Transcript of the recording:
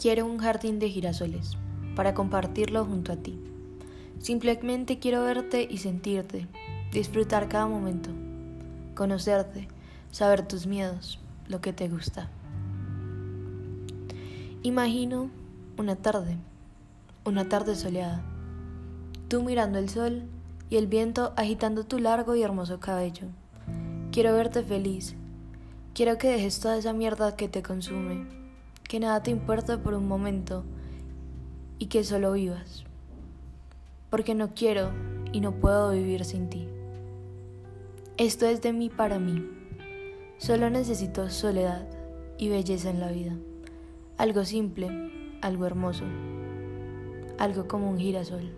Quiero un jardín de girasoles para compartirlo junto a ti. Simplemente quiero verte y sentirte, disfrutar cada momento, conocerte, saber tus miedos, lo que te gusta. Imagino una tarde, una tarde soleada, tú mirando el sol y el viento agitando tu largo y hermoso cabello. Quiero verte feliz, quiero que dejes toda esa mierda que te consume que nada te importa por un momento y que solo vivas. Porque no quiero y no puedo vivir sin ti. Esto es de mí para mí. Solo necesito soledad y belleza en la vida. Algo simple, algo hermoso, algo como un girasol.